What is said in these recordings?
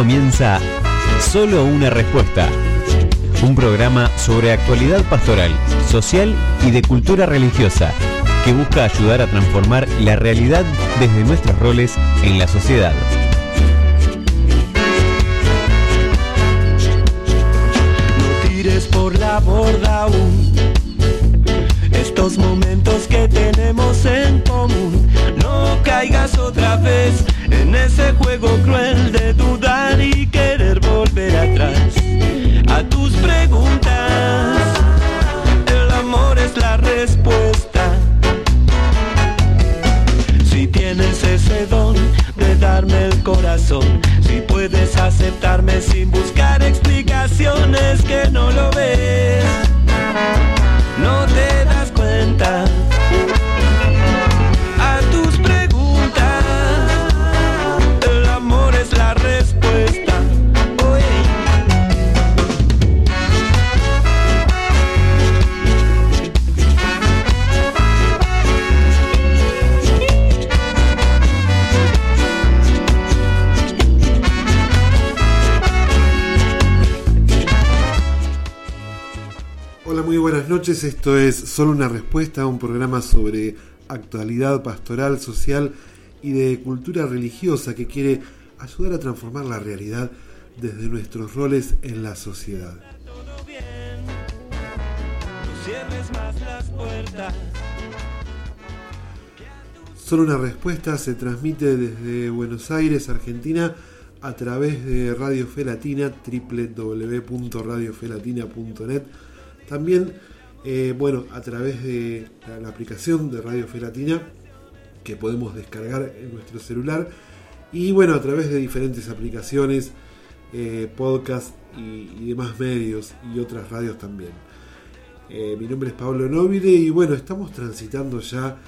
comienza Solo una respuesta. Un programa sobre actualidad pastoral, social y de cultura religiosa que busca ayudar a transformar la realidad desde nuestros roles en la sociedad. No tires por la borda aún estos momentos que tenemos en común. No caigas otra vez en ese juego cruel de dudar y querer volver atrás a tus preguntas. El amor es la respuesta. Si tienes ese don de darme el corazón, si puedes aceptarme sin buscar explicaciones que no lo ves, Esto es Solo una respuesta, un programa sobre actualidad pastoral, social y de cultura religiosa que quiere ayudar a transformar la realidad desde nuestros roles en la sociedad. Solo una respuesta se transmite desde Buenos Aires, Argentina, a través de Radio Fe Latina, www.radiofelatina.net. También, eh, bueno, a través de la, aplicación de Radio Fe Latina, que podemos descargar en nuestro celular. Y bueno, a través de diferentes aplicaciones, eh, podcast y, demás medios y otras radios también. Eh, mi nombre es Pablo Novide y bueno, estamos transitando ya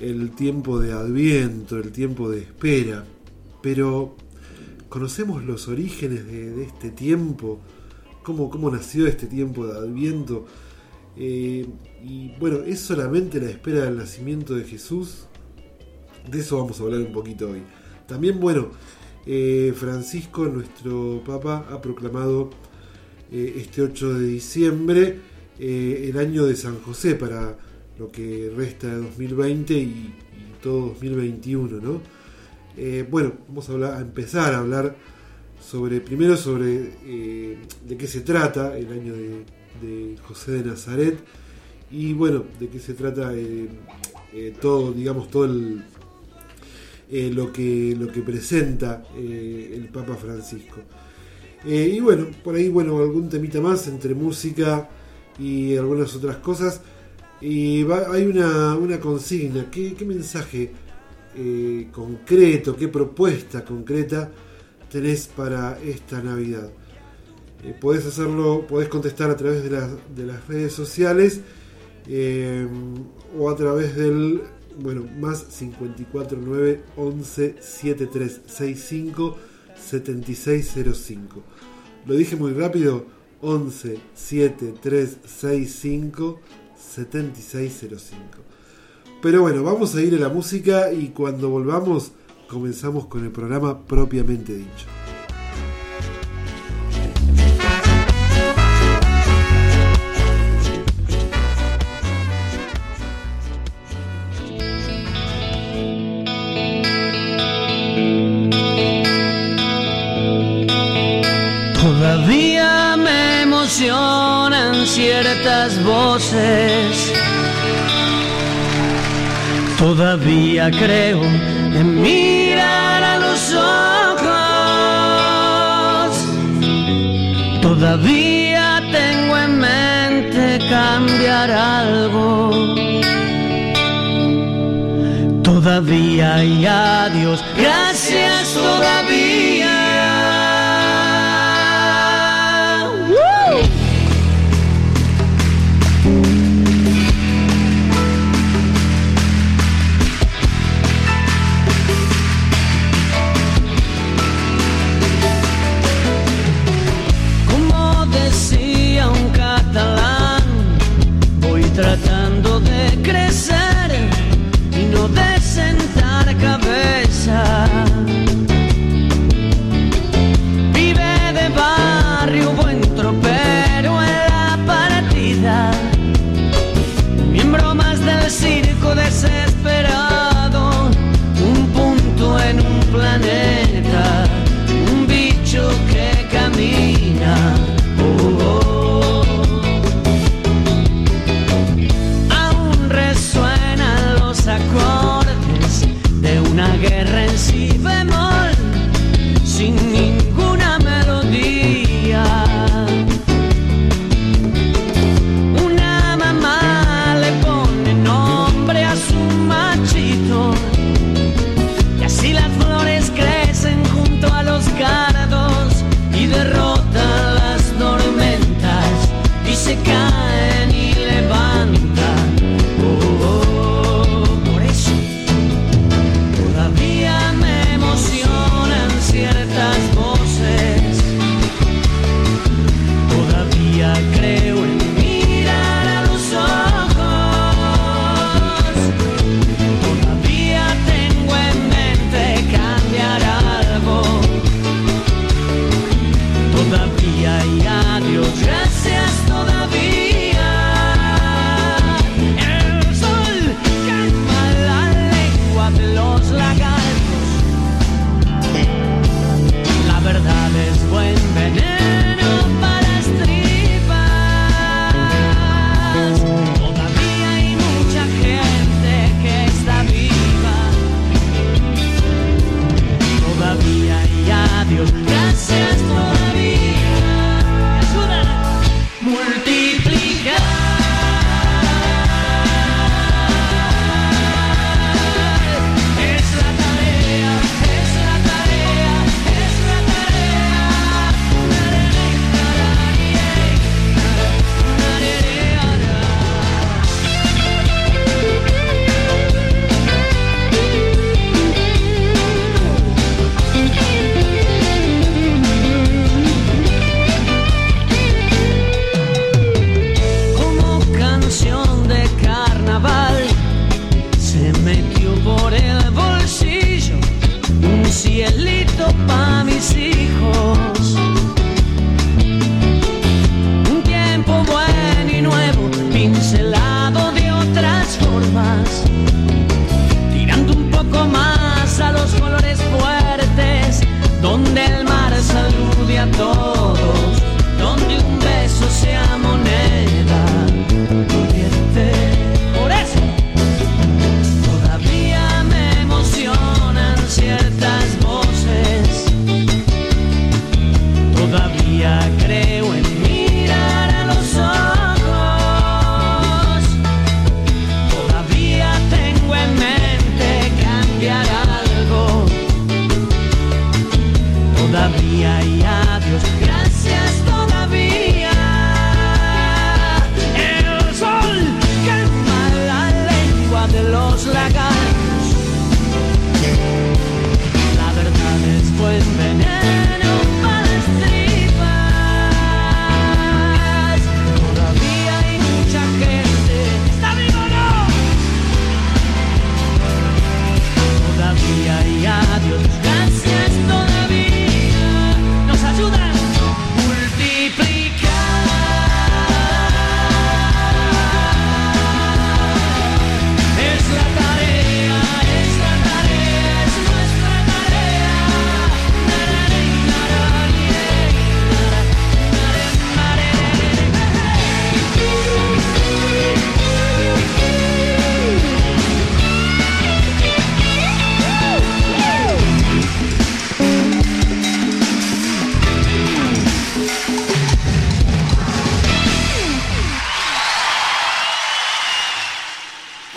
el tiempo de Adviento, el tiempo de espera, pero ¿conocemos los orígenes de, de este tiempo? ¿Cómo, ¿Cómo nació este tiempo de Adviento? Eh, y bueno, ¿es solamente la espera del nacimiento de Jesús? De eso vamos a hablar un poquito hoy. También, bueno, eh, Francisco, nuestro Papa, ha proclamado eh, este 8 de diciembre el año de San José para lo que resta de 2020 y, y todo 2021, ¿no? Bueno, vamos a, hablar, a empezar a hablar sobre, primero sobre de qué se trata el año de, de José de Nazaret y bueno, de qué se trata eh, eh, todo, digamos, todo el, eh, lo, que, lo que presenta el Papa Francisco. Y bueno, por ahí, bueno, algún temita más entre música y algunas otras cosas. Y va- hay una, una consigna, ¿qué, qué mensaje concreto, qué propuesta concreta tenés para esta Navidad? Eh, podés hacerlo, podés contestar a través de, las- de las redes sociales eh, o a través del, bueno, más 549 11 7365 7605. Lo dije muy rápido, 11 7365 7605. Pero bueno, vamos a ir a la música y cuando volvamos comenzamos con el programa propiamente dicho. Todavía creo en mirar a los ojos. Todavía tengo en mente cambiar algo. Todavía y adiós, gracias todavía.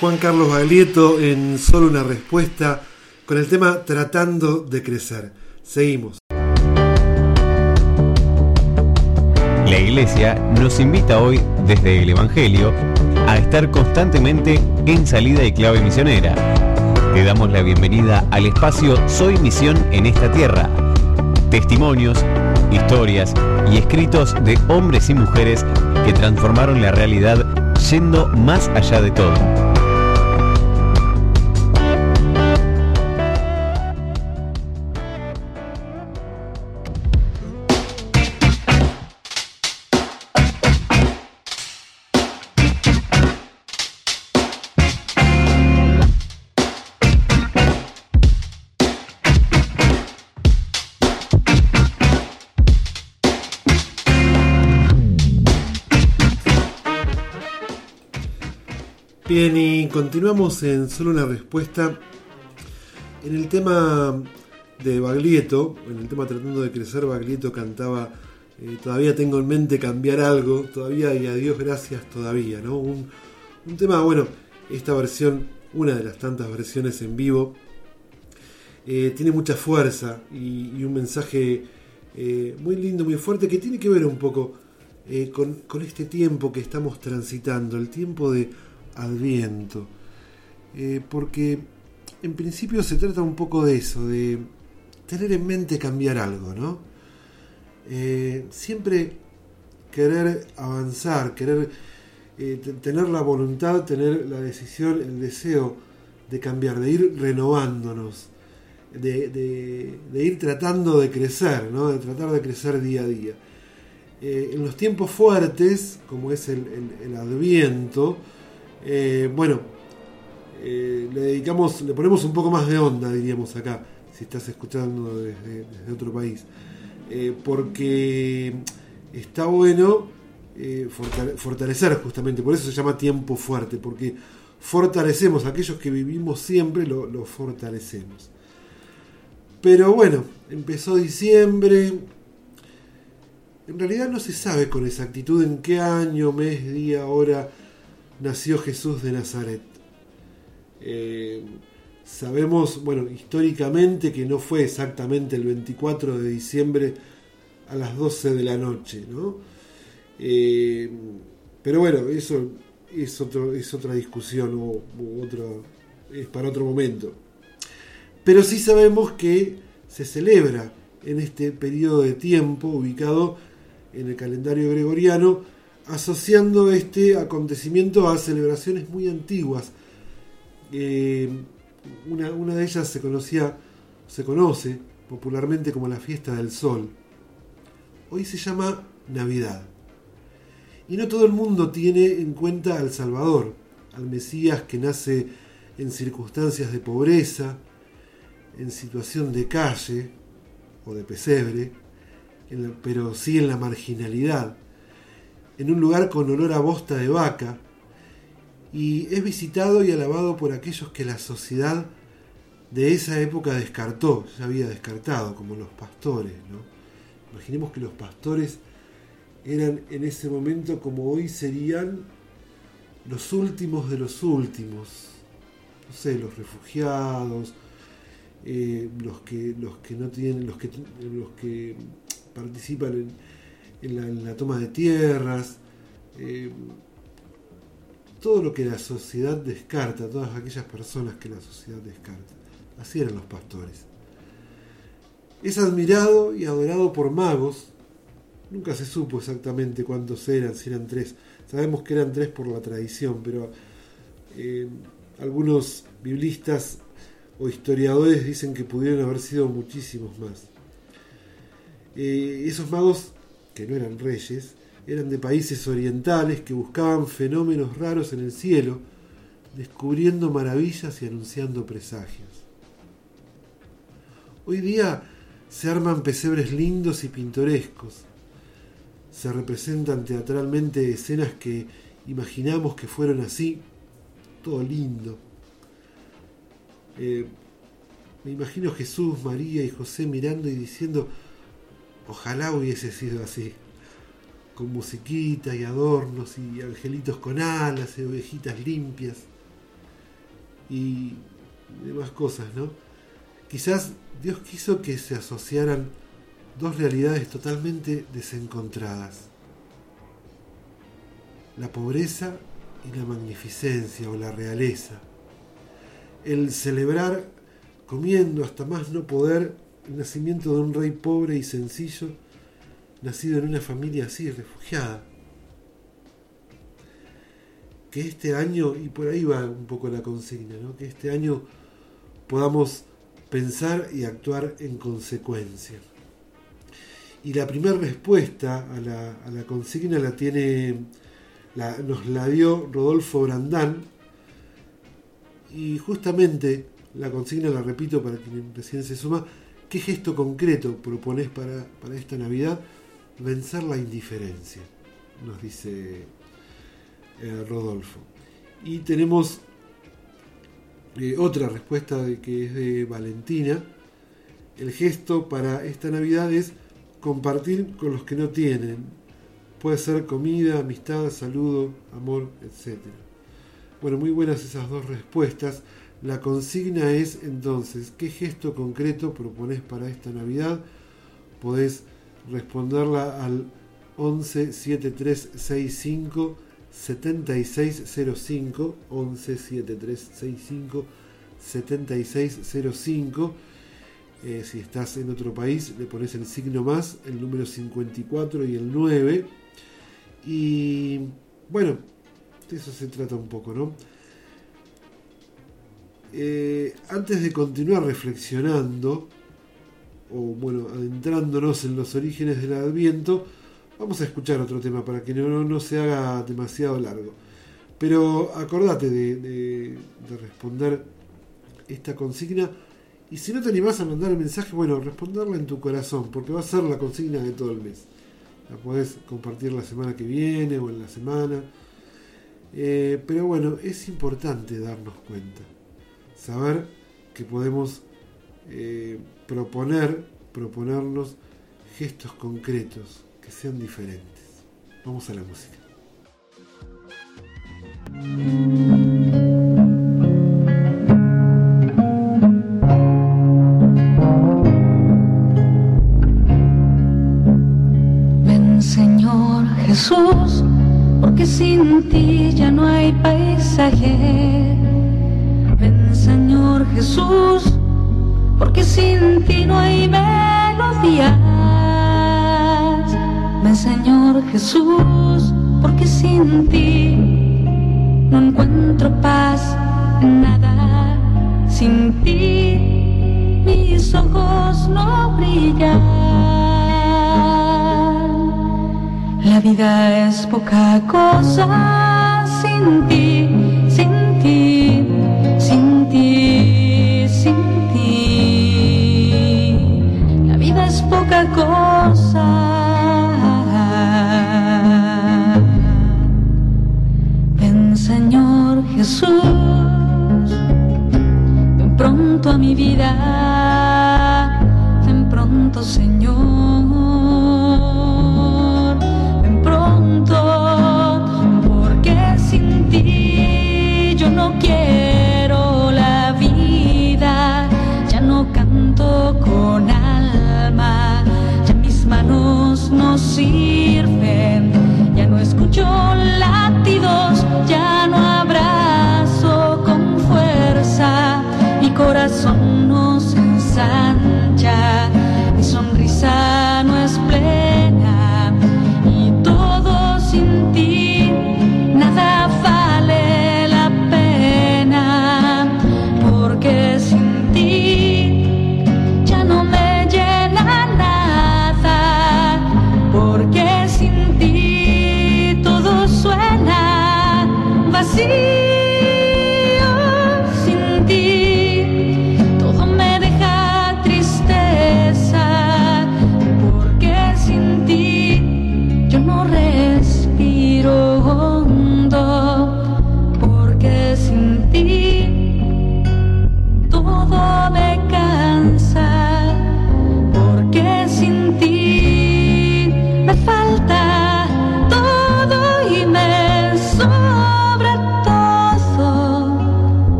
Juan Carlos Baglietto en solo una respuesta con el tema Tratando de crecer. Seguimos. La Iglesia nos invita hoy desde el Evangelio a estar constantemente en salida y clave misionera. Te damos la bienvenida al espacio Soy Misión en esta tierra. Testimonios, historias y escritos de hombres y mujeres que transformaron la realidad yendo más allá de todo. Bien, y continuamos en solo una respuesta. En el tema de Baglietto, en el tema tratando de crecer, Baglietto cantaba eh, Todavía tengo en mente cambiar algo, todavía y a Dios gracias todavía, ¿no? Un, tema, bueno, esta versión, una de las tantas versiones en vivo, eh, tiene mucha fuerza y, un mensaje eh, muy lindo, muy fuerte, que tiene que ver un poco con este tiempo que estamos transitando, el tiempo de Adviento. Eh, porque en principio se trata un poco de eso, de tener en mente cambiar algo, ¿no? Eh, siempre querer avanzar, querer eh, te- tener la voluntad, tener la decisión, el deseo de cambiar, de ir renovándonos, de ir tratando de crecer, ¿no? de tratar de crecer día a día. Eh, en los tiempos fuertes, como es el, el- el Adviento, eh, bueno, eh, le dedicamos, le ponemos un poco más de onda, diríamos acá, si estás escuchando desde, otro país. Eh, porque está bueno fortale- fortalecer justamente, por eso se llama tiempo fuerte, porque fortalecemos, aquellos que vivimos siempre lo, lo fortalecemos. Pero bueno, empezó diciembre, en realidad no se sabe con exactitud en qué año, mes, día, hora nació Jesús de Nazaret. Eh, sabemos, bueno, históricamente que no fue exactamente el 24 de diciembre a las 12 de la noche, ¿no? Eh, pero bueno, eso es, otro, es otra discusión o otro, es para otro momento. Pero sí sabemos que se celebra en este periodo de tiempo ubicado en el calendario gregoriano, asociando este acontecimiento a celebraciones muy antiguas. Eh, una, de ellas se conocía, se conoce popularmente como la fiesta del sol, hoy se llama Navidad. Y no todo el mundo tiene en cuenta al Salvador, al Mesías que nace en circunstancias de pobreza, en situación de calle o de pesebre, pero sí en la marginalidad, en un lugar con olor a bosta de vaca, y es visitado y alabado por aquellos que la sociedad de esa época descartó, ya había descartado, como los pastores. ¿no? Imaginemos que los pastores eran en ese momento como hoy serían los últimos de los últimos, no sé, los refugiados, eh, los que los que no tienen, los que los que participan en, la, toma de tierras, eh, todo lo que la sociedad descarta, todas aquellas personas que la sociedad descarta. Así eran los pastores. Es admirado y adorado por magos. Nunca se supo exactamente cuántos eran, si eran tres. Sabemos que eran tres por la tradición, pero eh, algunos biblistas o historiadores dicen que pudieron haber sido muchísimos más. Eh, esos magos, que no eran reyes, eran de países orientales que buscaban fenómenos raros en el cielo, descubriendo maravillas y anunciando presagios. Hoy día se arman pesebres lindos y pintorescos. Se representan teatralmente escenas que imaginamos que fueron así, todo lindo. Eh, me imagino Jesús, María y José mirando y diciendo, ojalá hubiese sido así, con musiquita y adornos y angelitos con alas y ovejitas limpias y demás cosas, ¿no? Quizás Dios quiso que se asociaran dos realidades totalmente desencontradas. La pobreza y la magnificencia o la realeza. El celebrar comiendo hasta más no poder el nacimiento de un rey pobre y sencillo, nacido en una familia así, refugiada. Que este año, y por ahí va un poco la consigna, ¿no? que este año podamos pensar y actuar en consecuencia. Y la primera respuesta a la, consigna la tiene, nos la dio Rodolfo Brandán, y justamente la consigna la repito para quien recién se suma, ¿qué gesto concreto propones para, para esta Navidad? Vencer la indiferencia, nos dice eh, Rodolfo. Y tenemos eh, otra respuesta de que es de Valentina. El gesto para esta Navidad es compartir con los que no tienen. Puede ser comida, amistad, saludo, amor, etc. Bueno, muy buenas esas dos respuestas. La consigna es entonces, ¿qué gesto concreto propones para esta Navidad? Podés responderla al 11 7365 7605 11 7365 7605 si estás en otro país le pones el signo más el número 54 y el 9 y bueno de eso se trata un poco no eh, antes de continuar reflexionando o bueno adentrándonos en los orígenes del adviento Vamos a escuchar otro tema para que no, se haga demasiado largo. Pero acordate de, responder esta consigna. Y si no te animás a mandar el mensaje, bueno, responderla en tu corazón, porque va a ser la consigna de todo el mes. La podés compartir la semana que viene o en la semana. Eh, pero bueno, es importante darnos cuenta. Saber que podemos eh, proponer, proponernos gestos concretos sean diferentes. Vamos a la música. Ven Señor Jesús, porque sin ti ya no hay paisaje. Jesús, porque sin ti no hay melodía. Ven Señor Jesús, porque sin ti no encuentro paz en nada. Sin ti mis ojos no brillan. La vida es poca cosa sin ti, cosa. Ven Señor Jesús, ven pronto a mi vida, ven pronto Señor, manos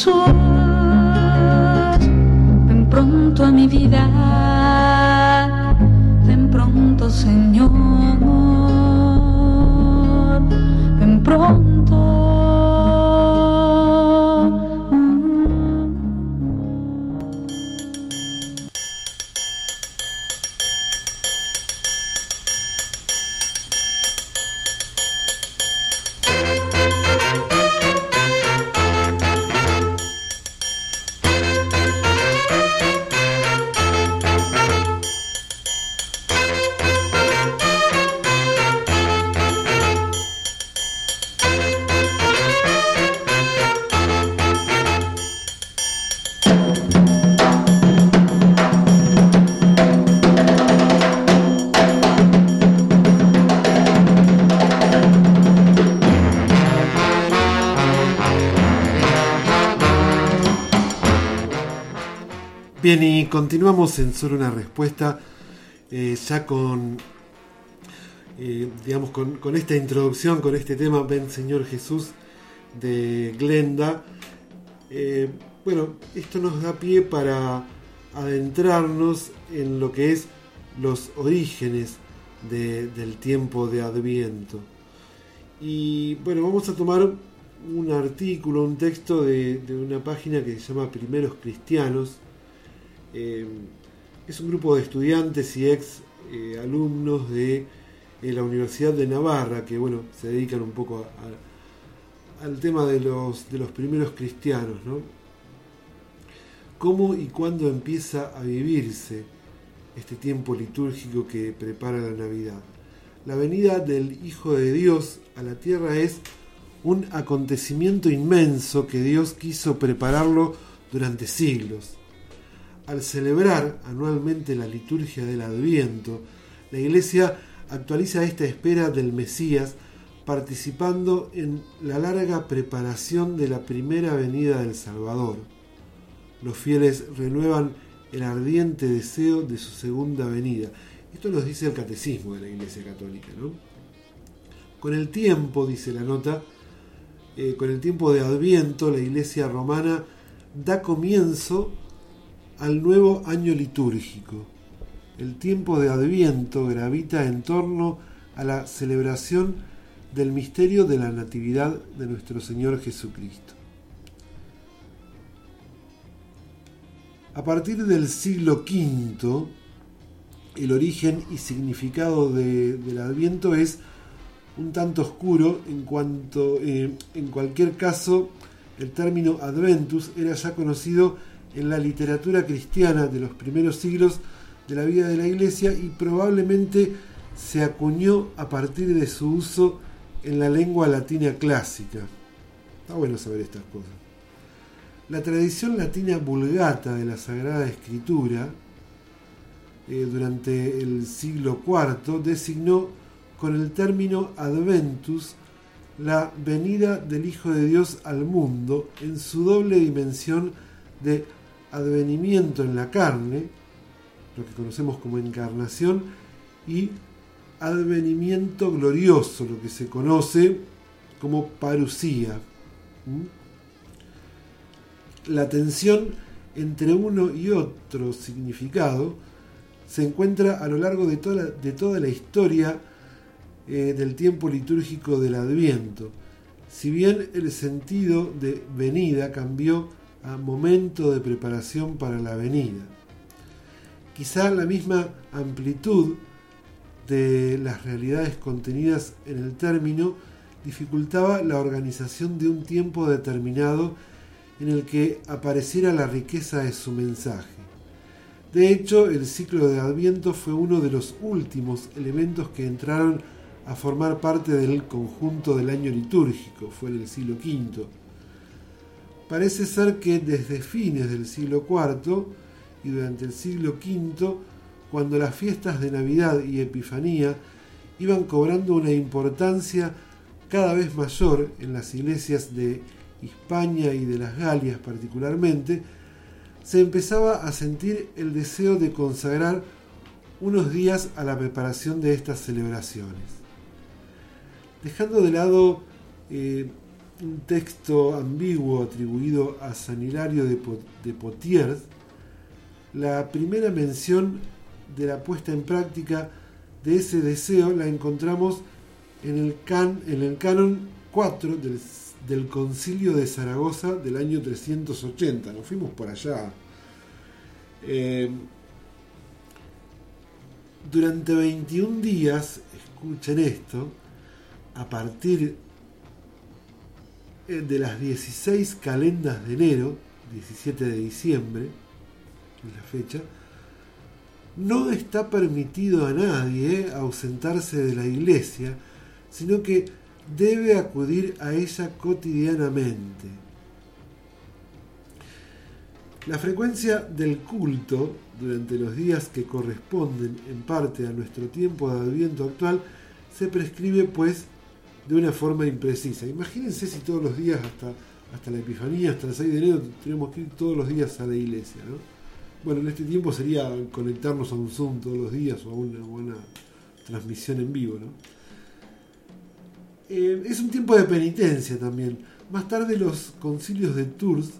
Jesús, ven pronto a mi vida, Bien, y continuamos en solo una respuesta, eh, ya con, eh, digamos, con, esta introducción, con este tema, Ven Señor Jesús, de Glenda. Eh, bueno, esto nos da pie para adentrarnos en lo que es los orígenes de- del tiempo de Adviento. Y bueno, vamos a tomar un artículo, un texto de una página que se llama Primeros Cristianos. Eh, es un grupo de estudiantes y ex eh, alumnos de eh, la Universidad de Navarra que bueno, se dedican un poco al tema de los, de los primeros cristianos. ¿no? ¿Cómo y cuándo empieza a vivirse este tiempo litúrgico que prepara la Navidad? la venida del Hijo de Dios a la tierra es un acontecimiento inmenso que Dios quiso prepararlo durante siglos. Al celebrar anualmente la liturgia del Adviento, la Iglesia actualiza esta espera del Mesías participando en la larga preparación de la primera venida del Salvador. Los fieles renuevan el ardiente deseo de su segunda venida. Esto nos dice el catecismo de la Iglesia Católica. ¿no? Con el tiempo, dice la nota, eh, con el tiempo de Adviento, la Iglesia romana da comienzo al nuevo año litúrgico. El tiempo de Adviento gravita en torno a la celebración del misterio de la Natividad de nuestro Señor Jesucristo. A partir del siglo V, el origen y significado del Adviento es un tanto oscuro en cuanto, eh, en cualquier caso, el término Adventus era ya conocido en la literatura cristiana de los primeros siglos de la vida de la Iglesia y probablemente se acuñó a partir de su uso en la lengua latina clásica. Está bueno saber estas cosas. La tradición latina vulgata de la Sagrada Escritura eh, durante el siglo IV designó con el término adventus la venida del Hijo de Dios al mundo en su doble dimensión de advenimiento en la carne, lo que conocemos como encarnación, y advenimiento glorioso, lo que se conoce como parusía. La tensión entre uno y otro significado se encuentra a lo largo de toda la, de toda la historia eh, del tiempo litúrgico del Adviento. Si bien el sentido de venida cambió a momento de preparación para la venida. Quizá la misma amplitud de las realidades contenidas en el término dificultaba la organización de un tiempo determinado en el que apareciera la riqueza de su mensaje. De hecho, el ciclo de Adviento fue uno de los últimos elementos que entraron a formar parte del conjunto del año litúrgico, fue en el siglo V. Parece ser que desde fines del siglo IV y durante el siglo V cuando las fiestas de Navidad y Epifanía iban cobrando una importancia cada vez mayor en las iglesias de Hispania y de las Galias particularmente, se empezaba a sentir el deseo de consagrar unos días a la preparación de estas celebraciones. Dejando de lado eh, un texto ambiguo atribuido a San Hilario de Potiers, la primera mención de la puesta en práctica de ese deseo la encontramos en el, can, en el canon 4 del, concilio de Zaragoza del año 380. Nos fuimos por allá. Eh, durante 21 días, escuchen esto, a partir eh, de las 16 calendas de enero, 17 de diciembre, es la fecha, no está permitido a nadie eh, ausentarse de la iglesia, sino que debe acudir a ella cotidianamente. La frecuencia del culto durante los días que corresponden en parte a nuestro tiempo de adviento actual se prescribe pues de una forma imprecisa. Imagínense si todos los días hasta, hasta la Epifanía, hasta el 6 de enero, tenemos que ir todos los días a la iglesia. ¿no? Bueno, en este tiempo sería conectarnos a un Zoom todos los días o a una buena transmisión en vivo. ¿no? Eh, es un tiempo de penitencia también. Más tarde los concilios de Tours,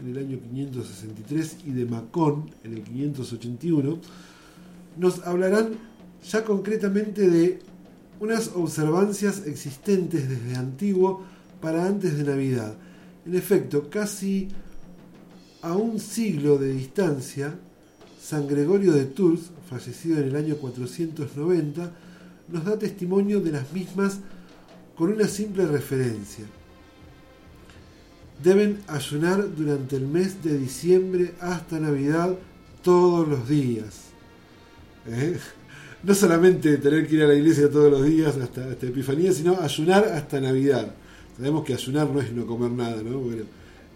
en el año 563, y de Macón, en el 581, nos hablarán ya concretamente de unas observancias existentes desde antiguo para antes de Navidad. En efecto, casi a un siglo de distancia, San Gregorio de Tours, fallecido en el año 490, nos da testimonio de las mismas con una simple referencia. Deben ayunar durante el mes de diciembre hasta Navidad todos los días. ¿Eh? No solamente tener que ir a la iglesia todos los días hasta, hasta Epifanía, sino ayunar hasta Navidad. Sabemos que ayunar no es no comer nada, ¿no? Bueno,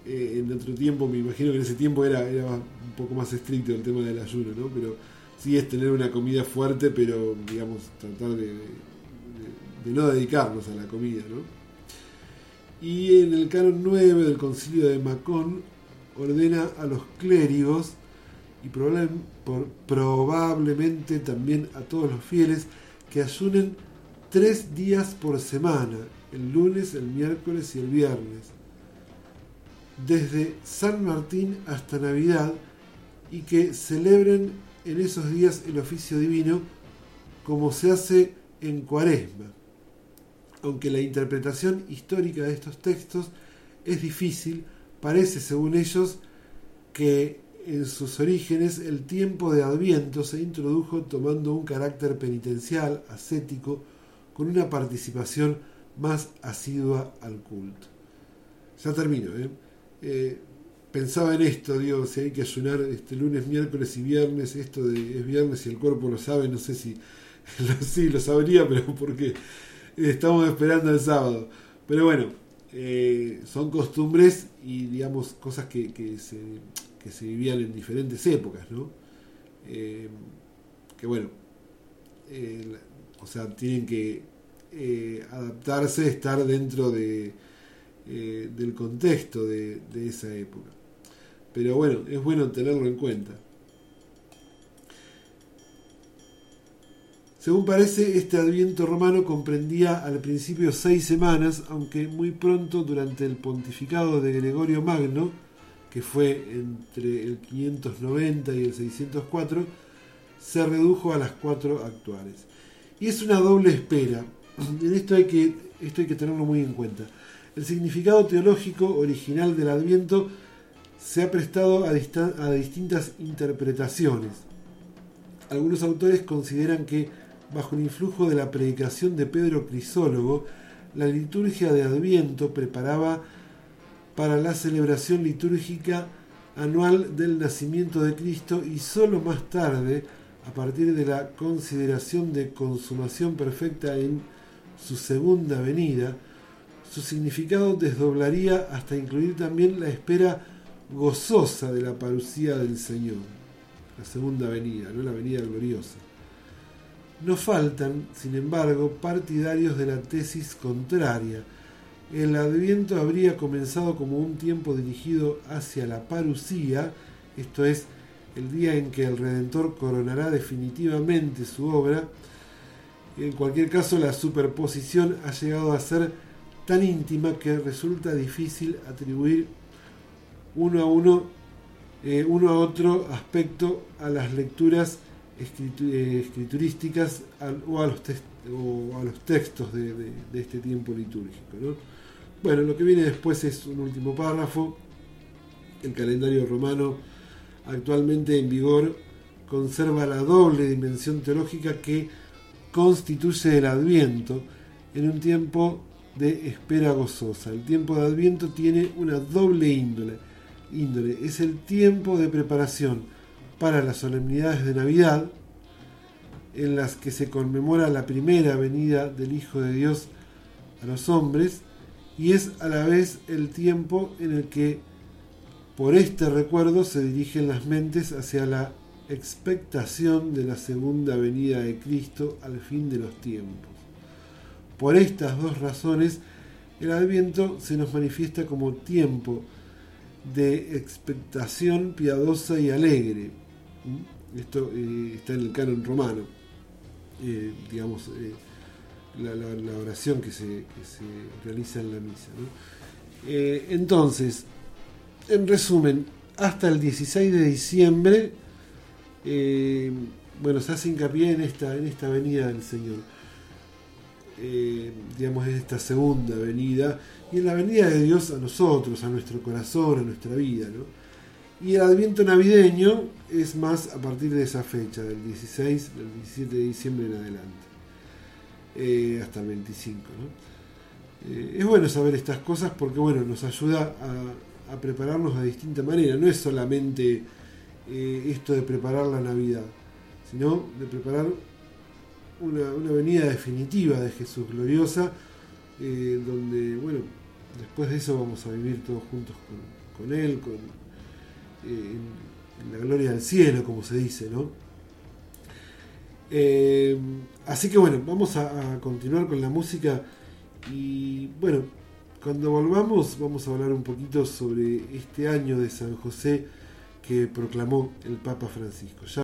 eh, en otro tiempo, me imagino que en ese tiempo era, era un poco más estricto el tema del ayuno, ¿no? Pero sí es tener una comida fuerte, pero digamos, tratar de, no dedicarnos a la comida, ¿no? Y en el canon 9 del concilio de Macón ordena a los clérigos y probablemente también a todos los fieles que ayunen tres días por semana, el lunes, el miércoles y el viernes, desde San Martín hasta Navidad, y que celebren en esos días el oficio divino como se hace en Cuaresma. Aunque la interpretación histórica de estos textos es difícil, parece, según ellos, que en sus orígenes el tiempo de Adviento se introdujo tomando un carácter penitencial, ascético, con una participación más asidua al culto. Ya termino, ¿eh? Eh, pensaba en esto, digo, si hay que ayunar este lunes, miércoles y viernes, esto de es viernes y el cuerpo lo sabe, no sé si lo, sí lo sabría, pero porque estamos esperando el sábado. Pero bueno, eh, son costumbres y digamos cosas que, que se, que se vivían en diferentes épocas, ¿no? Eh, que bueno, eh, o sea, tienen que eh, adaptarse, estar dentro de, del contexto de, de esa época. Pero bueno, es bueno tenerlo en cuenta. Según parece, este adviento romano comprendía al principio seis semanas, aunque muy pronto durante el pontificado de Gregorio Magno, que fue entre el 590 y el 604, se redujo a las cuatro actuales. Y es una doble espera. En esto hay que, esto hay que tenerlo muy en cuenta. El significado teológico original del Adviento se ha prestado a, a distintas interpretaciones. Algunos autores consideran que, bajo el influjo de la predicación de Pedro Crisólogo, la liturgia de Adviento preparaba para la celebración litúrgica anual del nacimiento de Cristo y sólo más tarde, a partir de la consideración de consumación perfecta en su segunda venida, su significado desdoblaría hasta incluir también la espera gozosa de la parucía del Señor, la segunda venida, no la venida gloriosa. No faltan, sin embargo, partidarios de la tesis contraria. El adviento habría comenzado como un tiempo dirigido hacia la parucía, esto es, el día en que el Redentor coronará definitivamente su obra. En cualquier caso, la superposición ha llegado a ser tan íntima que resulta difícil atribuir uno a uno, eh, uno a otro aspecto a las lecturas eh, escriturísticas o, a los textos de, este tiempo litúrgico. Bueno, lo que viene después es un último párrafo. El calendario romano actualmente en vigor conserva la doble dimensión teológica que constituye el adviento en un tiempo de espera gozosa. El tiempo de adviento tiene una doble índole. índole. Es el tiempo de preparación para las solemnidades de Navidad, en las que se conmemora la primera venida del Hijo de Dios a los hombres, y es a la vez el tiempo en el que por este recuerdo se dirigen las mentes hacia la expectación de la segunda venida de Cristo al fin de los tiempos. Por estas dos razones, el Adviento se nos manifiesta como tiempo de expectación piadosa y alegre. ¿Mm? Esto eh, está en el canon romano, eh, digamos, eh, la, oración que se, que se realiza en la misa. Eh, entonces, en resumen, hasta el 16 de diciembre, eh, bueno, se hace hincapié en esta, en esta venida del Señor. Eh, digamos, en esta segunda venida y en la venida de Dios a nosotros, a nuestro corazón, a nuestra vida. Y el adviento navideño es más a partir de esa fecha, del 16, del 17 de diciembre en adelante, eh, hasta el 25. ¿no? Eh, es bueno saber estas cosas porque bueno, nos ayuda a, prepararnos de distinta manera. No es solamente eh, esto de preparar la Navidad, sino de preparar una, una venida definitiva de Jesús gloriosa, eh, donde, bueno, después de eso vamos a vivir todos juntos con, con Él, con, en la gloria del cielo, como se dice, ¿no? Así que bueno, vamos a, continuar con la música y bueno, cuando volvamos vamos a hablar un poquito sobre este año de San José que proclamó el Papa Francisco.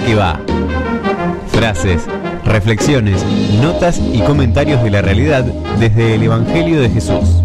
Que va. Frases, reflexiones, notas y comentarios de la realidad desde el Evangelio de Jesús.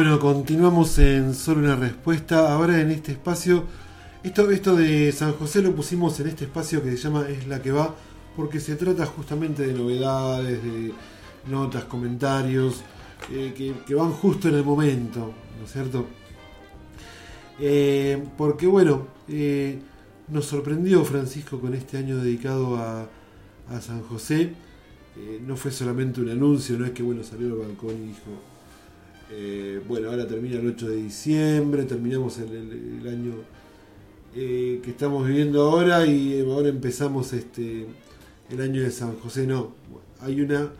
Bueno, continuamos en solo una respuesta. Ahora en este espacio, esto, esto de San José lo pusimos en este espacio que se llama Es la que va, porque se trata justamente de novedades, de notas, comentarios, eh, que, van justo en el momento, ¿no es cierto? Eh, porque bueno, eh, nos sorprendió Francisco con este año dedicado a, a San José. No fue solamente un anuncio, no es que bueno salió al balcón y dijo, eh, bueno, ahora termina el 8 de diciembre, terminamos el, año eh, que estamos viviendo ahora y ahora empezamos este el año de San José. No, hay una,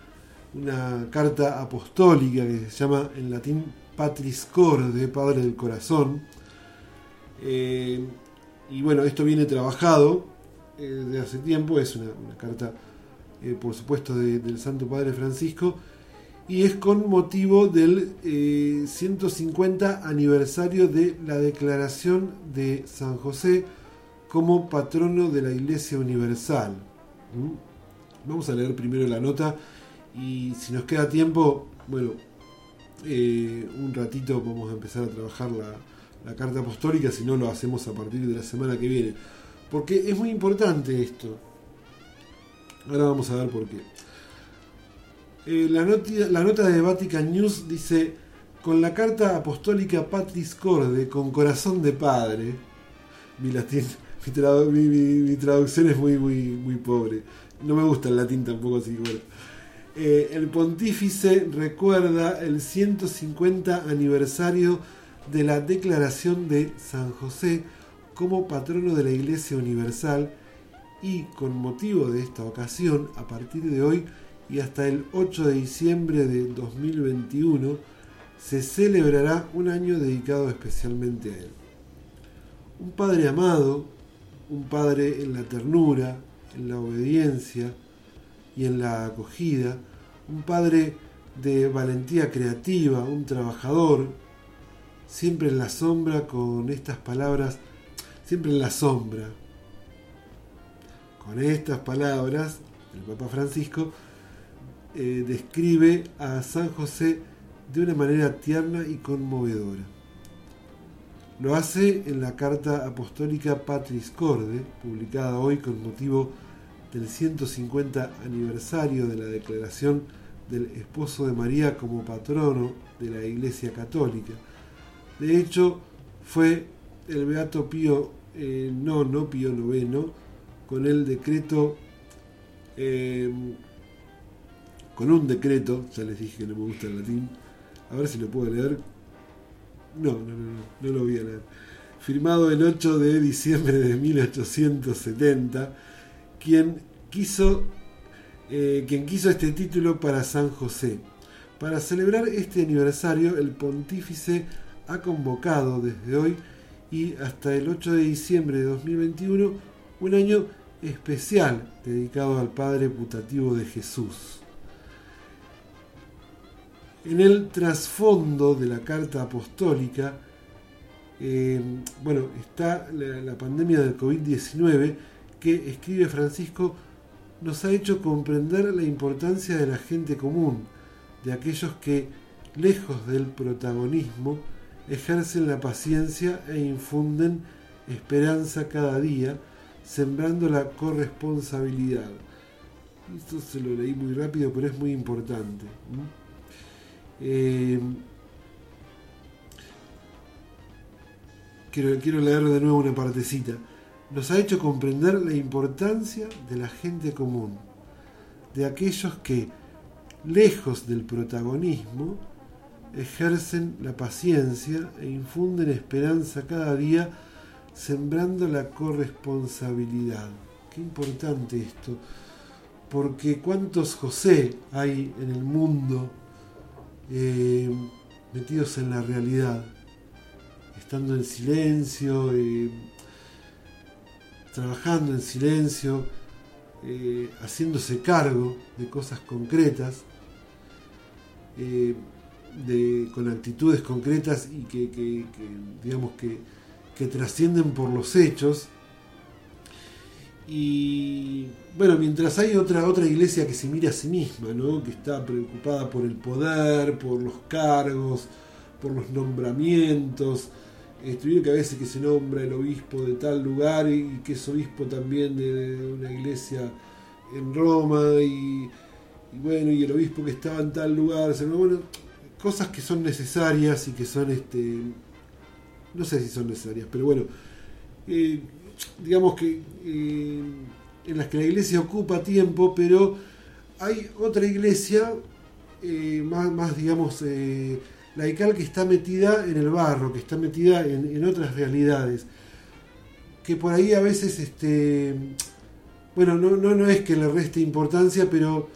una carta apostólica que se llama en latín Patris Corde, Padre del Corazón. Eh, y bueno, esto viene trabajado eh, de hace tiempo, es una, carta, eh, por supuesto, de- del Santo Padre Francisco y es con motivo del eh, 150 aniversario de la declaración de San José como patrono de la Iglesia Universal. Vamos a leer primero la nota y si nos queda tiempo, bueno, eh, un ratito vamos a empezar a trabajar la, la carta apostólica, si no lo hacemos a partir de la semana que viene. Porque es muy importante esto. Ahora vamos a ver por qué. Eh, la, nota de Vatican News dice, con la carta apostólica Patris Corde, con corazón de padre, mi latín, mi, tradu- mi- mi- mi traducción es muy, muy, muy pobre. No me gusta el latín tampoco, así bueno. Eh, el pontífice recuerda el 150 aniversario de la declaración de San José como patrono de la Iglesia Universal y con motivo de esta ocasión, a partir de hoy y hasta el 8 de diciembre de 2021, se celebrará un año dedicado especialmente a él. Un padre amado, un padre en la ternura, en la obediencia y en la acogida, un padre de valentía creativa, un trabajador, siempre en la sombra con estas palabras, siempre en la sombra. Con estas palabras, el Papa Francisco eh, describe a San José de una manera tierna y conmovedora. Lo hace en la carta apostólica Patris Corde, publicada hoy con motivo del 150 aniversario de la declaración del esposo de María como patrono de la Iglesia Católica. De hecho, fue el Beato Pío eh, nono, Pío con el decreto, eh, con un decreto, ya les dije que no me gusta el latín, a ver si lo puedo leer. No, no, no, no, no lo voy a leer. Firmado el 8 de diciembre de 1870, quien quiso, eh, quien quiso este título para San José. Para celebrar este aniversario, el pontífice ha convocado desde hoy y hasta el 8 de diciembre de 2021 un año especial dedicado al Padre Putativo de Jesús. En el trasfondo de la carta apostólica, eh, bueno, está la, la pandemia del COVID-19 que, escribe Francisco, nos ha hecho comprender la importancia de la gente común, de aquellos que, lejos del protagonismo, ejercen la paciencia e infunden esperanza cada día, sembrando la corresponsabilidad. Esto se lo leí muy rápido, pero es muy importante. Eh, quiero, quiero leer de nuevo una partecita. nos ha hecho comprender la importancia de la gente común, de aquellos que, lejos del protagonismo, ejercen la paciencia e infunden esperanza cada día, sembrando la corresponsabilidad. Qué importante esto, porque cuántos José hay en el mundo eh, metidos en la realidad, estando en silencio, eh, trabajando en silencio, eh, haciéndose cargo de cosas concretas, con actitudes concretas y que, digamos que trascienden por los hechos. Y bueno, mientras hay otra, otra iglesia que se mira a sí misma, ¿no? que está preocupada por el poder, por los cargos, por los nombramientos, Estuvieron que a veces que se nombra el obispo de tal lugar y, que es obispo también de, una iglesia en Roma y, bueno, y el obispo que estaba en tal lugar, bueno, cosas que son necesarias y que son este no sé si son necesarias, pero bueno, eh, digamos que eh, en las que la iglesia ocupa tiempo, pero hay otra iglesia eh, más, más, digamos, eh, laical que está metida en el barro, que está metida en, otras realidades, que por ahí a veces, este, bueno, no, no, no es que le reste importancia, pero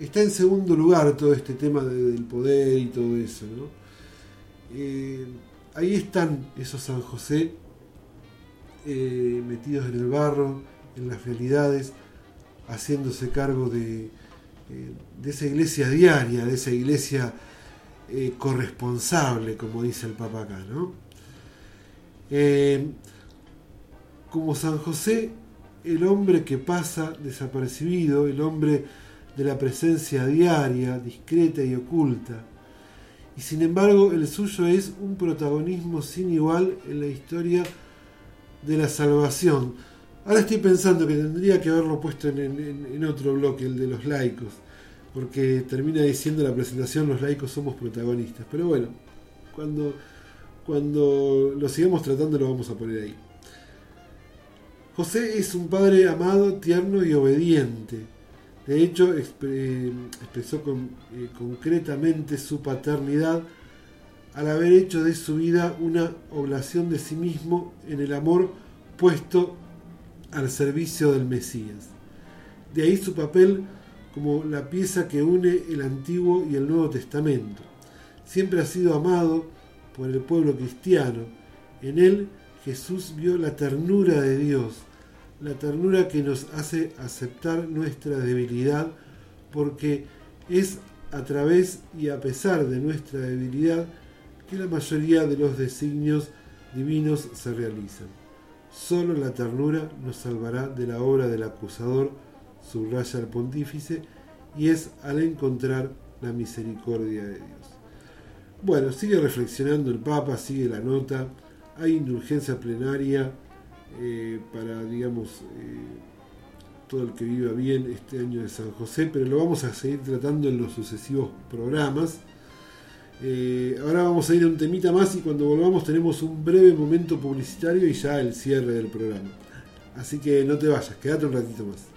está en segundo lugar todo este tema de- del poder y todo eso, ahí están esos San José eh, metidos en el barro, en las realidades, haciéndose cargo de, eh, de esa iglesia diaria, de esa iglesia eh, corresponsable, como dice el Papa acá, ¿no? Como San José, el hombre que pasa desapercibido, el hombre de la presencia diaria, discreta y oculta, y sin embargo el suyo es un protagonismo sin igual en la historia de la salvación. Ahora estoy pensando que tendría que haberlo puesto en, otro bloque, el de los laicos, porque termina diciendo la presentación los laicos somos protagonistas. Pero bueno, cuando, cuando lo sigamos tratando lo vamos a poner ahí. José es un padre amado, tierno y obediente. De hecho, expre- expresó con- eh, concretamente su paternidad al haber hecho de su vida una oblación de sí mismo en el amor puesto al servicio del Mesías. De ahí su papel como la pieza que une el Antiguo y el Nuevo Testamento. Siempre ha sido amado por el pueblo cristiano. En él Jesús vio la ternura de Dios, la ternura que nos hace aceptar nuestra debilidad, porque es a través y a pesar de nuestra debilidad que la mayoría de los designios divinos se realizan. Solo la ternura nos salvará de la obra del acusador, subraya el pontífice, y es al encontrar la misericordia de Dios. Bueno, sigue reflexionando el Papa, sigue la nota, hay indulgencia plenaria eh, para, digamos, eh, todo el que viva bien este año de San José, pero lo vamos a seguir tratando en los sucesivos programas. Eh, ahora vamos a ir a un temita más y cuando volvamos tenemos un breve momento publicitario y ya el cierre del programa. Así que no te vayas, quédate un ratito más.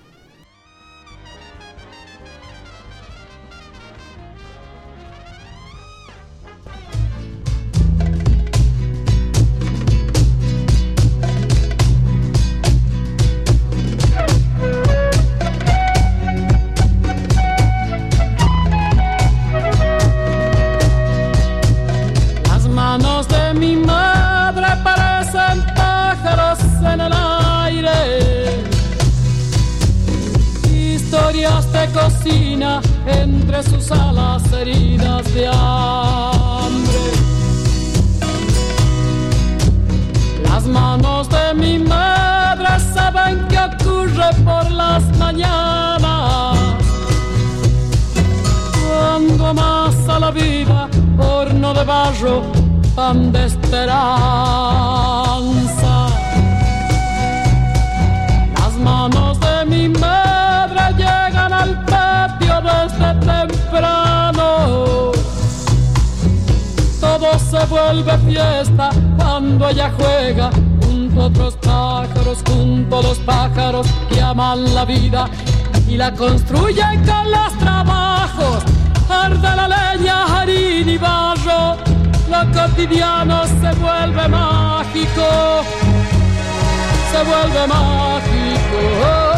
Aman la vida y la construyen con los trabajos. Arde la leña, harina y barro, lo cotidiano se vuelve mágico, se vuelve mágico.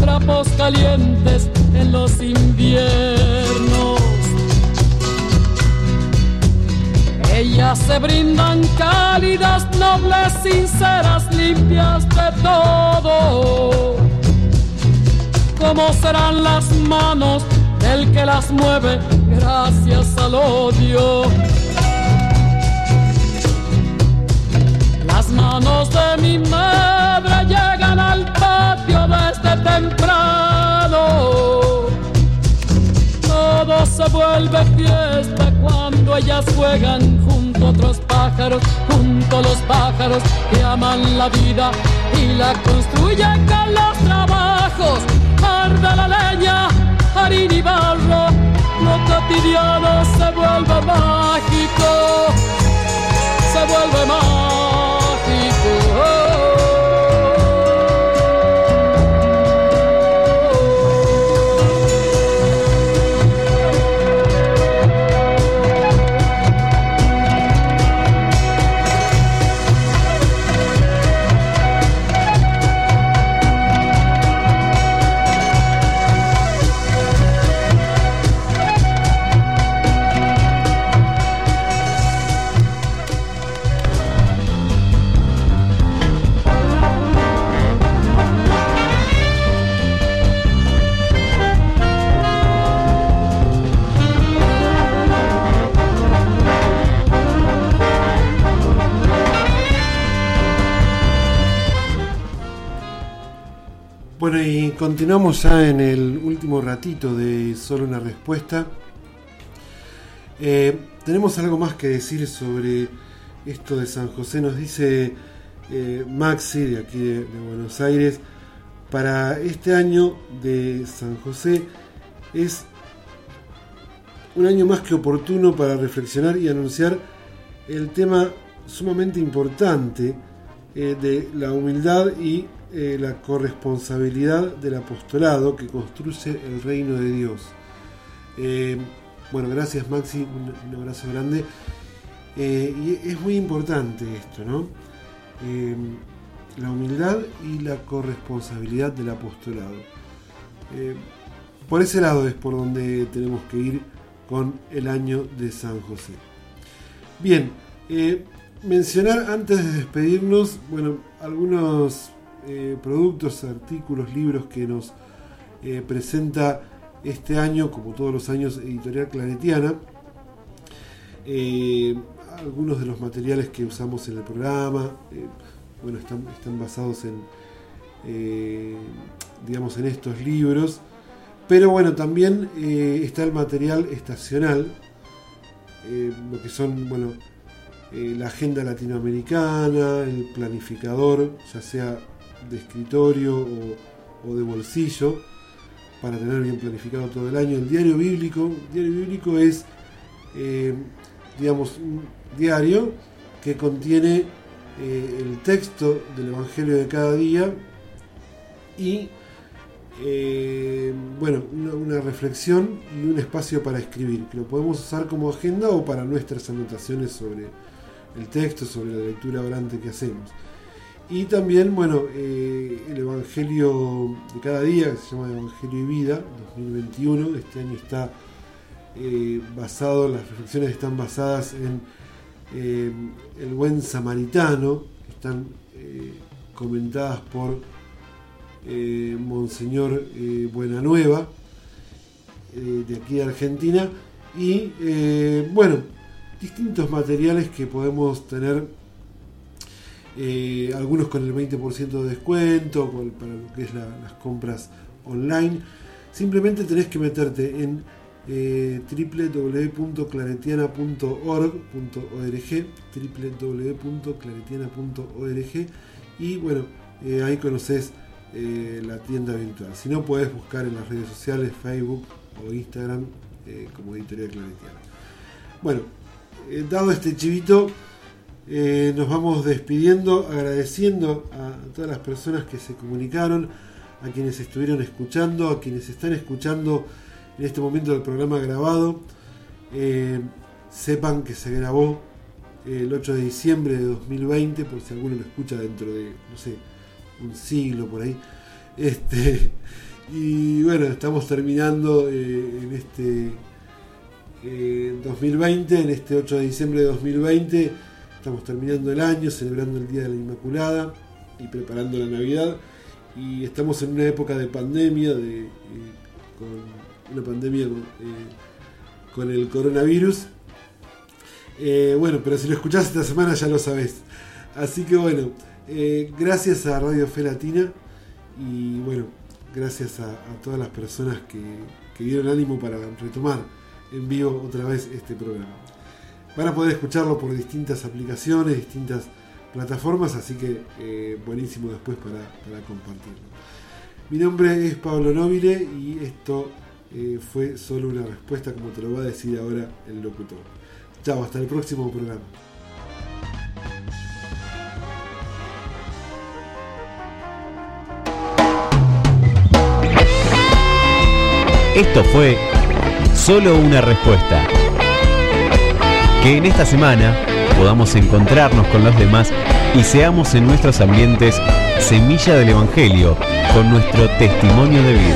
Trapos calientes en los inviernos. Ellas se brindan cálidas, nobles, sinceras, limpias de todo. ¿Cómo serán las manos del que las mueve gracias al odio? Las manos de mi madre desde temprano. Todo se vuelve fiesta cuando ellas juegan junto a otros pájaros, junto a los pájaros que aman la vida y la construyen con los trabajos. Arde la leña, harina y barro, lo cotidiano se vuelve mágico, se vuelve mágico. Continuamos ya en el último ratito de Solo una Respuesta. Eh, tenemos algo más que decir sobre esto de San José. Nos dice eh, Maxi, de aquí de, Buenos Aires, para este año de San José es un año más que oportuno para reflexionar y anunciar el tema sumamente importante eh, de la humildad y eh, la corresponsabilidad del apostolado que construye el reino de Dios. Eh, bueno, gracias Maxi, un, abrazo grande. Eh, y es muy importante esto, ¿no? La humildad y la corresponsabilidad del apostolado. Por ese lado es por donde tenemos que ir con el año de San José. Bien, mencionar antes de despedirnos, bueno, algunos eh, productos, artículos, libros que nos eh, presenta este año, como todos los años, Editorial Claretiana. Eh, algunos de los materiales que usamos en el programa, bueno, están, están basados en, digamos, en estos libros. Pero bueno, también está el material estacional, lo que son, bueno, la agenda latinoamericana, el planificador, ya sea de escritorio o, de bolsillo, para tener bien planificado todo el año. El diario bíblico, el diario bíblico es, eh, digamos, un diario que contiene eh, el texto del Evangelio de cada día y, eh, bueno, una, una reflexión y un espacio para escribir, que lo podemos usar como agenda o para nuestras anotaciones sobre el texto, sobre la lectura orante que hacemos. Y también, bueno, eh, el Evangelio de cada día, que se llama Evangelio y Vida, 2021, este año está eh, basado, las reflexiones están basadas en eh, el buen samaritano, están comentadas por Monseñor Buenanueva, de aquí de Argentina, y bueno, distintos materiales que podemos tener eh, algunos con el 20% de descuento para lo que es la- las compras online. Simplemente tenés que meterte en eh, www.claretiana.org.org www.claretiana.org y bueno, eh, ahí conoces eh, la tienda virtual. Si no, puedes buscar en las redes sociales, Facebook o Instagram como Editorial Claretiana. Bueno, dado este chivito, eh, nos vamos despidiendo, agradeciendo a todas las personas que se comunicaron, a quienes estuvieron escuchando, a quienes están escuchando en este momento del programa grabado. Eh, sepan que se grabó el 8 de diciembre de 2020, por si alguno lo escucha dentro de, no sé, un siglo por ahí. Este, y bueno, estamos terminando eh, en este eh, 2020, en este 8 de diciembre de 2020. Estamos terminando el año, celebrando el Día de la Inmaculada y preparando la Navidad. Y estamos en una época de pandemia, de, eh, con una pandemia eh, con el coronavirus. Eh, bueno, pero si lo escuchás esta semana ya lo sabés. Así que bueno, gracias a Radio Fe Latina y bueno, gracias a, a todas las personas que, que dieron ánimo para retomar en vivo otra vez este programa. Van a poder escucharlo por distintas aplicaciones, distintas plataformas, así que eh, buenísimo después para, para compartirlo. Mi nombre es Pablo Nobile y esto eh, fue solo una respuesta, como te lo va a decir ahora el locutor. Chao, hasta el próximo programa. Esto fue Solo una respuesta. Que en esta semana podamos encontrarnos con los demás y seamos en nuestros ambientes semilla del Evangelio con nuestro testimonio de vida.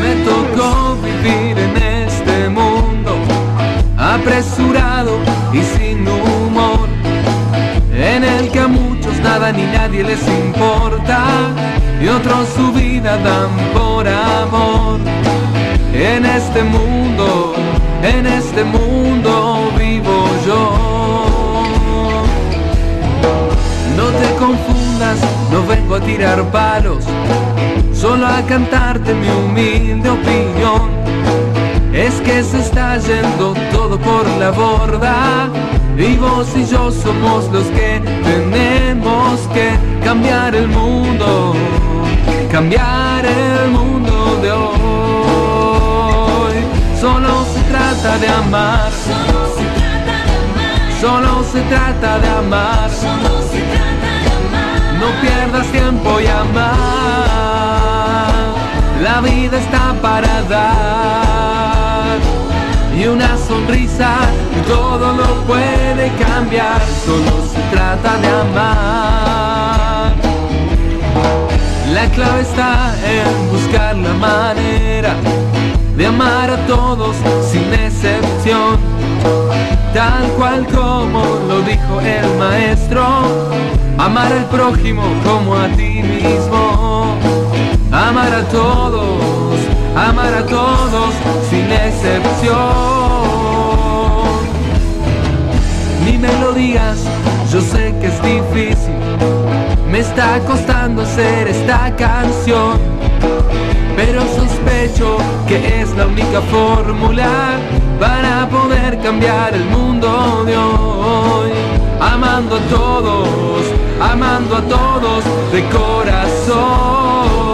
Me tocó vivir en este mundo apresurado y sin humor, en el que a muchos nada ni nadie les importa y otros su vida dan por amor. En este mundo, en este mundo vivo yo. No te confundas, no vengo a tirar palos, solo a cantarte mi humilde opinión. Es que se está yendo todo por la borda y vos y yo somos los que tenemos que cambiar el mundo, cambiar el mundo de hoy. Trata de amar, solo se trata de amar. No pierdas tiempo y amar. La vida está para dar. Y una sonrisa todo lo puede cambiar. Solo se trata de amar. La clave está en buscar la manera de amar a todos sin excepción. Tal cual como lo dijo el maestro, amar al prójimo como a ti mismo. Amar a todos, amar a todos sin excepción. Ni me lo digas, yo sé que es difícil. Me está costando hacer esta canción. Pero sospecho que es la única fórmula para poder cambiar el mundo de hoy. Amando a todos, amando a todos de corazón.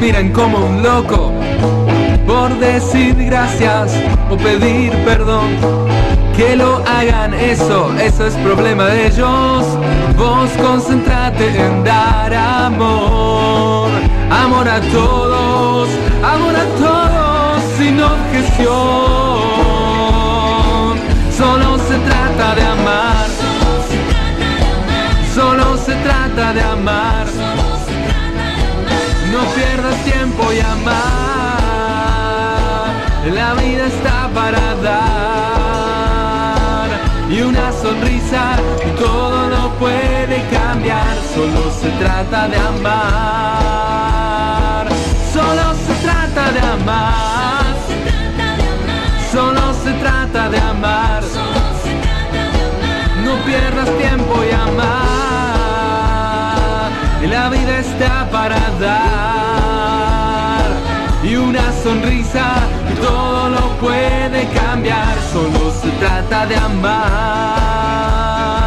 Miran como un loco por decir gracias o pedir perdón, que lo hagan eso, eso es problema de ellos. Vos concentrate en dar amor, amor a todos, amor a todos sin objeción. Solo se trata de amar, solo se trata de amar. No pierdas tiempo y amar. La vida está para dar. Y una sonrisa todo lo puede cambiar. Solo se trata de amar. Solo se trata de amar. Solo se trata de amar. No pierdas tiempo y amar. La vida está para dar. Y una sonrisa todo lo puede cambiar. Solo se trata de amar.